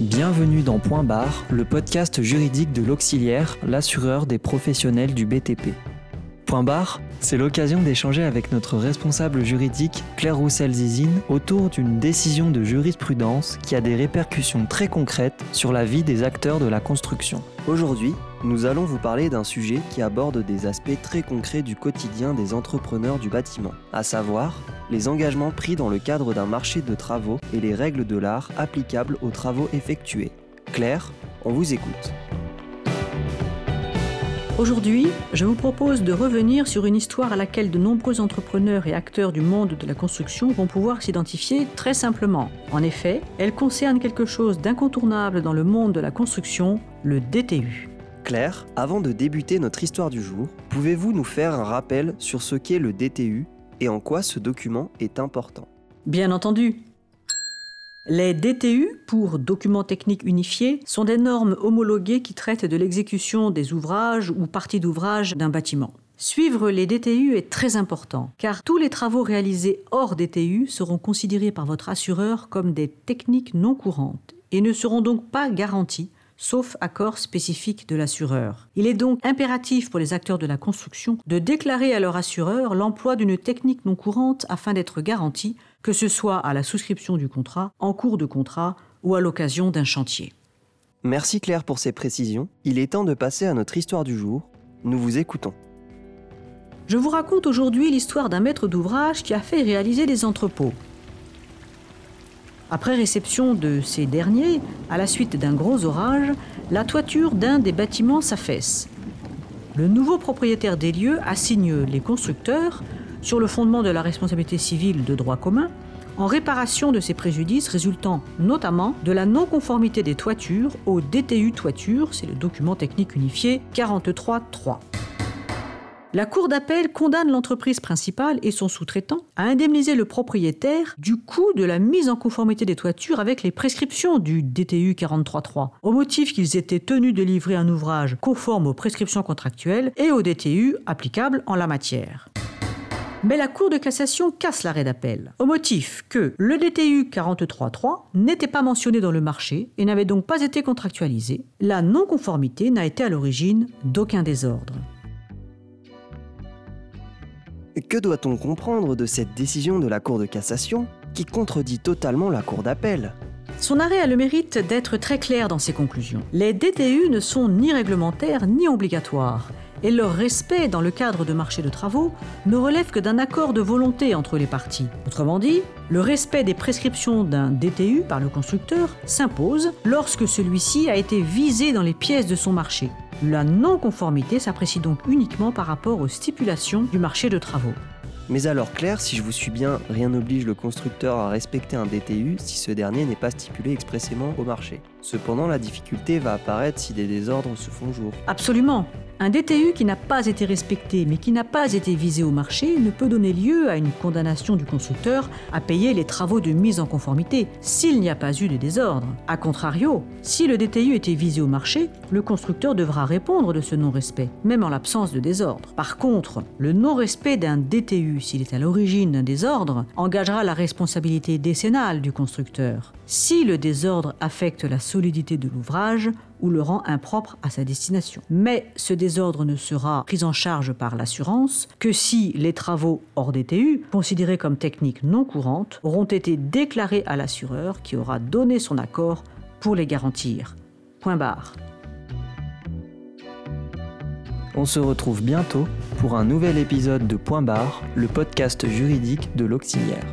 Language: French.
Bienvenue dans Point Barre, le podcast juridique de l'auxiliaire, l'assureur des professionnels du BTP. Point barre, c'est l'occasion d'échanger avec notre responsable juridique Claire Roussel-Zizine autour d'une décision de jurisprudence qui a des répercussions très concrètes sur la vie des acteurs de la construction. Aujourd'hui, nous allons vous parler d'un sujet qui aborde des aspects très concrets du quotidien des entrepreneurs du bâtiment, à savoir les engagements pris dans le cadre d'un marché de travaux et les règles de l'art applicables aux travaux effectués. Claire, on vous écoute. Aujourd'hui, je vous propose de revenir sur une histoire à laquelle de nombreux entrepreneurs et acteurs du monde de la construction vont pouvoir s'identifier très simplement. En effet, elle concerne quelque chose d'incontournable dans le monde de la construction, le DTU. Claire, avant de débuter notre histoire du jour, pouvez-vous nous faire un rappel sur ce qu'est le DTU et en quoi ce document est important? Bien entendu, les DTU, pour documents techniques unifiés, sont des normes homologuées qui traitent de l'exécution des ouvrages ou parties d'ouvrages d'un bâtiment. Suivre les DTU est très important, car tous les travaux réalisés hors DTU seront considérés par votre assureur comme des techniques non courantes et ne seront donc pas garantis sauf accord spécifique de l'assureur. Il est donc impératif pour les acteurs de la construction de déclarer à leur assureur l'emploi d'une technique non courante afin d'être garanti, que ce soit à la souscription du contrat, en cours de contrat ou à l'occasion d'un chantier. Merci Claire pour ces précisions. Il est temps de passer à notre histoire du jour. Nous vous écoutons. Je vous raconte aujourd'hui l'histoire d'un maître d'ouvrage qui a fait réaliser des entrepôts. Après réception de ces derniers, à la suite d'un gros orage, la toiture d'un des bâtiments s'affaisse. Le nouveau propriétaire des lieux assigne les constructeurs, sur le fondement de la responsabilité civile de droit commun, en réparation de ces préjudices résultant notamment de la non-conformité des toitures au DTU toiture, c'est le document technique unifié 43.3. La Cour d'appel condamne l'entreprise principale et son sous-traitant à indemniser le propriétaire du coût de la mise en conformité des toitures avec les prescriptions du DTU 43.3, au motif qu'ils étaient tenus de livrer un ouvrage conforme aux prescriptions contractuelles et au DTU applicables en la matière. Mais la Cour de cassation casse l'arrêt d'appel, au motif que le DTU 43.3 n'était pas mentionné dans le marché et n'avait donc pas été contractualisé. La non-conformité n'a été à l'origine d'aucun désordre. Que doit-on comprendre de cette décision de la Cour de cassation qui contredit totalement la Cour d'appel? Son arrêt a le mérite d'être très clair dans ses conclusions. Les DTU ne sont ni réglementaires ni obligatoires, et leur respect dans le cadre de marchés de travaux ne relève que d'un accord de volonté entre les parties. Autrement dit, le respect des prescriptions d'un DTU par le constructeur s'impose lorsque celui-ci a été visé dans les pièces de son marché. La non-conformité s'apprécie donc uniquement par rapport aux stipulations du marché de travaux. Mais alors Claire, si je vous suis bien, rien n'oblige le constructeur à respecter un DTU si ce dernier n'est pas stipulé expressément au marché. Cependant, la difficulté va apparaître si des désordres se font jour. Absolument. Un DTU qui n'a pas été respecté mais qui n'a pas été visé au marché ne peut donner lieu à une condamnation du constructeur à payer les travaux de mise en conformité s'il n'y a pas eu de désordre. A contrario, si le DTU était visé au marché, le constructeur devra répondre de ce non-respect, même en l'absence de désordre. Par contre, le non-respect d'un DTU, s'il est à l'origine d'un désordre, engagera la responsabilité décennale du constructeur. Si le désordre affecte la solidité de l'ouvrage, ou le rend impropre à sa destination. Mais ce désordre ne sera pris en charge par l'assurance que si les travaux hors DTU, considérés comme techniques non courantes, auront été déclarés à l'assureur qui aura donné son accord pour les garantir. Point barre. On se retrouve bientôt pour un nouvel épisode de Point barre, le podcast juridique de l'auxiliaire.